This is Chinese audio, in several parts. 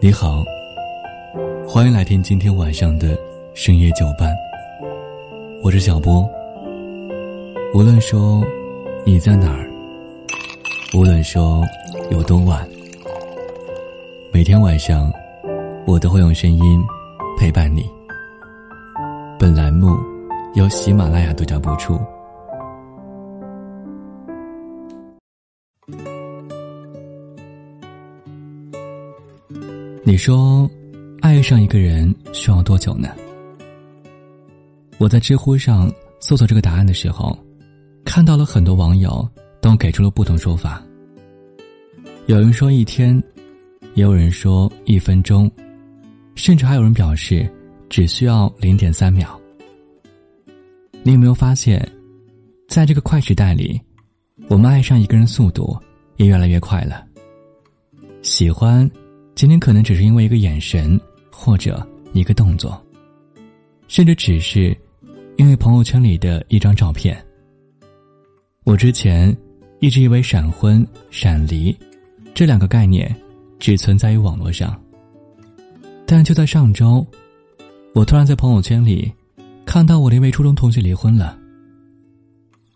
你好，欢迎来听今天晚上的深夜酒伴。我是小波。无论说你在哪儿，无论说有多晚，每天晚上我都会用声音陪伴你。本栏目由喜马拉雅独家播出。你说，爱上一个人需要多久呢？我在知乎上搜索这个答案的时候，看到了很多网友都给出了不同说法。有人说一天，也有人说一分钟，甚至还有人表示只需要零点三秒。你有没有发现，在这个快时代里，我们爱上一个人速度也越来越快了？喜欢。今天可能只是因为一个眼神，或者一个动作，甚至只是因为朋友圈里的一张照片。我之前一直以为闪婚、闪离这两个概念只存在于网络上，但就在上周，我突然在朋友圈里看到我的一位初中同学离婚了。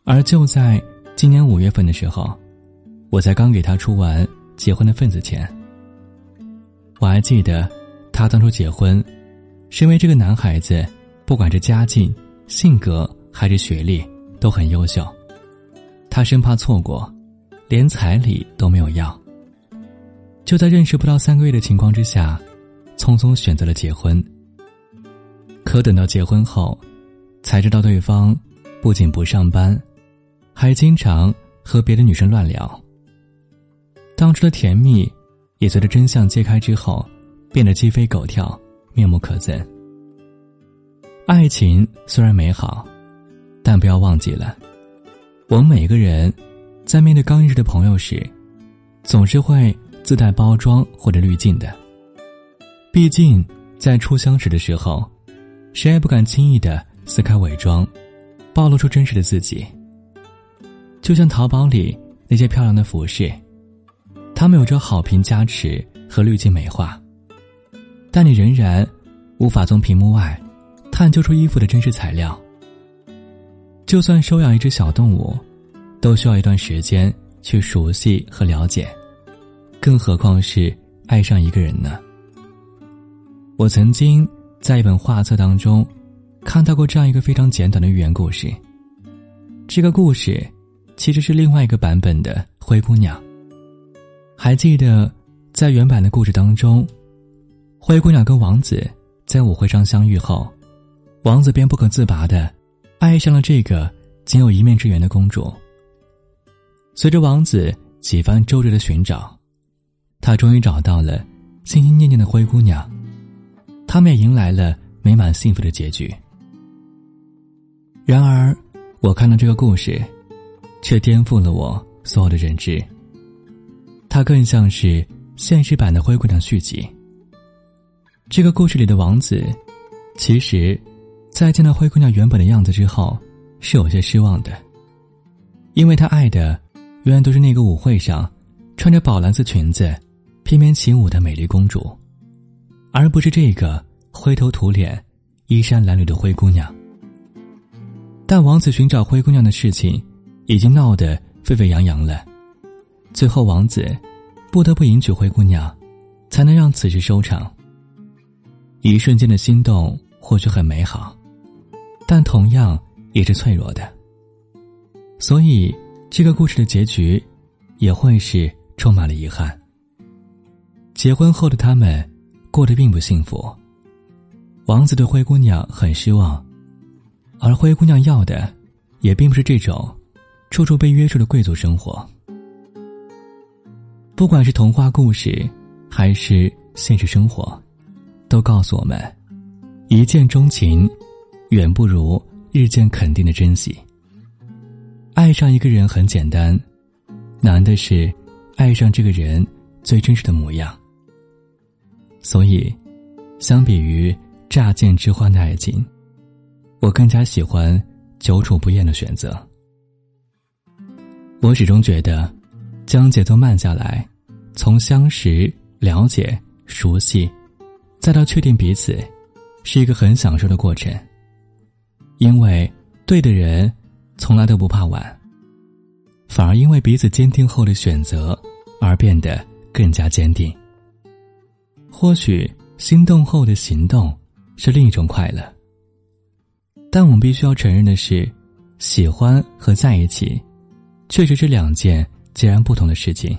而就在今年五月份的时候，我才刚给他出完结婚的份子钱。我还记得，他当初结婚，是因为这个男孩子，不管是家境、性格还是学历都很优秀，他生怕错过，连彩礼都没有要。就在认识不到三个月的情况之下，匆匆选择了结婚。可等到结婚后，才知道对方不仅不上班，还经常和别的女生乱聊。当初的甜蜜。也随着真相揭开之后，变得鸡飞狗跳、面目可憎。爱情虽然美好，但不要忘记了，我们每个人在面对刚认识的朋友时，总是会自带包装或者滤镜的。毕竟，在初相识的时候，谁也不敢轻易的撕开伪装，暴露出真实的自己。就像淘宝里那些漂亮的服饰。他们有着好评加持和滤镜美化，但你仍然无法从屏幕外探究出衣服的真实材料。就算收养一只小动物，都需要一段时间去熟悉和了解，更何况是爱上一个人呢？我曾经在一本画册当中看到过这样一个非常简短的寓言故事。这个故事其实是另外一个版本的《灰姑娘》。还记得，在原版的故事当中，灰姑娘跟王子在舞会上相遇后，王子便不可自拔的爱上了这个仅有一面之缘的公主。随着王子几番周折的寻找，他终于找到了心心念念的灰姑娘，他们也迎来了美满幸福的结局。然而，我看到这个故事，却颠覆了我所有的认知。它更像是现实版的《灰姑娘》续集。这个故事里的王子，其实，在见到灰姑娘原本的样子之后，是有些失望的，因为他爱的，永远都是那个舞会上，穿着宝蓝色裙子，翩翩起舞的美丽公主，而不是这个灰头土脸、衣衫褴褛的灰姑娘。但王子寻找灰姑娘的事情，已经闹得沸沸扬扬了。最后，王子不得不迎娶灰姑娘，才能让此事收场。一瞬间的心动或许很美好，但同样也是脆弱的。所以，这个故事的结局也会是充满了遗憾。结婚后的他们过得并不幸福，王子对灰姑娘很失望，而灰姑娘要的也并不是这种处处被约束的贵族生活。不管是童话故事，还是现实生活，都告诉我们：一见钟情，远不如日渐肯定的珍惜。爱上一个人很简单，难的是爱上这个人最真实的模样。所以，相比于乍见之欢的爱情，我更加喜欢久处不厌的选择。我始终觉得，将节奏慢下来。从相识、了解、熟悉，再到确定彼此，是一个很享受的过程。因为对的人，从来都不怕晚，反而因为彼此坚定后的选择，而变得更加坚定。或许心动后的行动是另一种快乐，但我们必须要承认的是，喜欢和在一起，确实是两件截然不同的事情。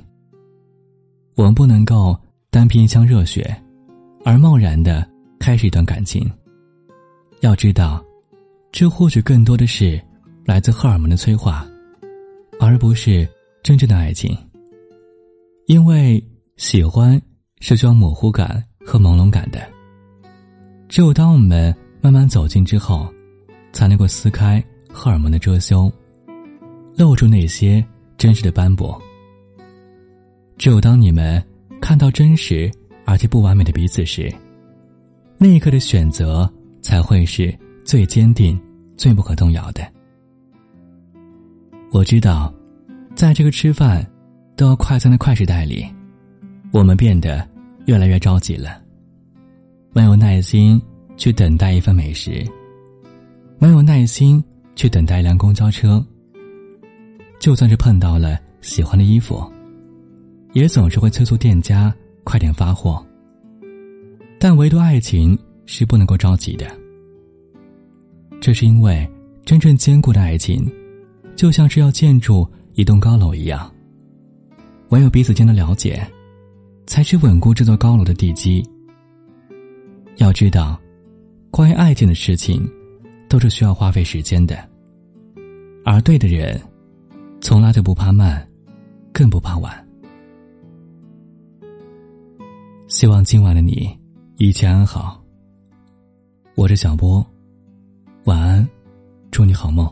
我们不能够单凭一腔热血，而贸然的开始一段感情。要知道，这或许更多的是来自荷尔蒙的催化，而不是真正的爱情。因为喜欢。是需要模糊感和朦胧感的。只有当我们慢慢走近之后，才能够撕开荷尔蒙的遮羞，露出那些真实的斑驳。只有当你们看到真实而且不完美的彼此时，那一刻的选择才会是最坚定、最不可动摇的。我知道，在这个吃饭都要快餐的快时代里，我们变得。越来越着急了，没有耐心去等待一份美食，没有耐心去等待一辆公交车。就算是碰到了喜欢的衣服，也总是会催促店家快点发货。但唯独爱情是不能够着急的，这是因为真正坚固的爱情，就像是要建筑一栋高楼一样，唯有彼此间的了解。才是稳固这座高楼的地基。要知道，关于爱情的事情，都是需要花费时间的。而对的人，从来都不怕慢，更不怕晚。希望今晚的你一切安好。我是小波，晚安，祝你好梦。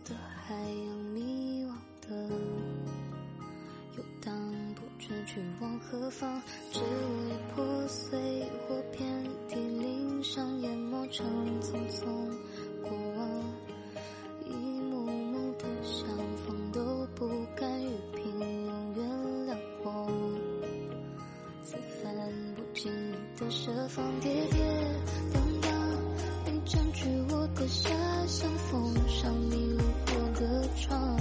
的海洋，迷惘的游荡，不知去往何方。支离破碎或遍体鳞伤，淹没成匆匆过往。一幕幕的相逢，都不甘于平庸原谅我。此番不经意的设防，跌跌宕宕。你占据我的遐想，封上你路过的窗，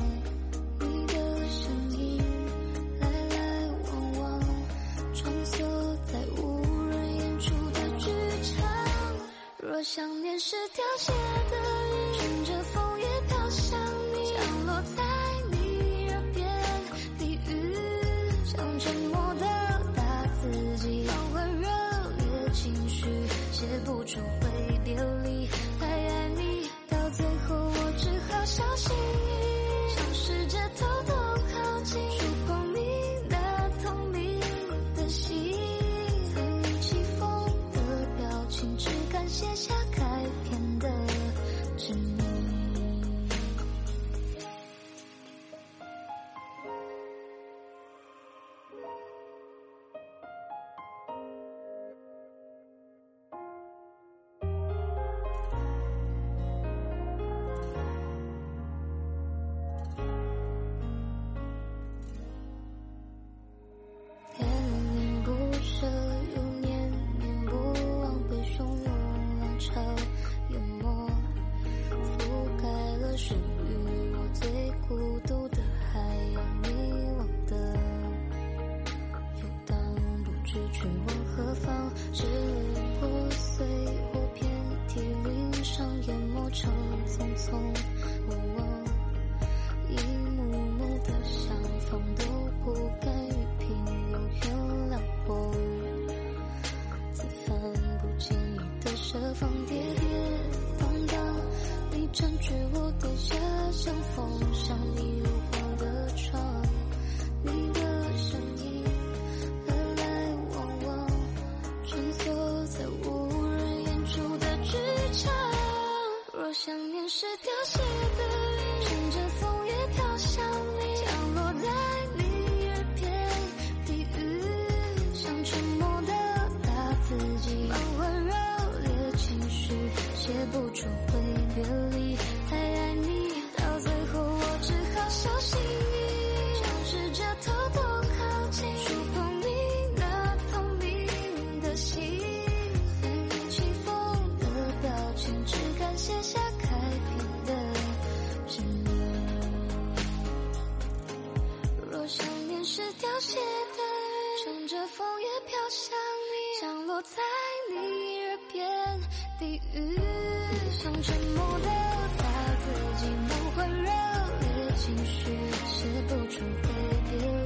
失去往何方？支离破碎或遍体鳞伤，淹没成匆匆过往。一幕幕的相逢，都不甘于平庸原谅我。此番不经意的设防，跌跌宕宕，你占据我的遐想，封上地狱，想沉默的把自己弄坏，让你情绪写不出飞跌。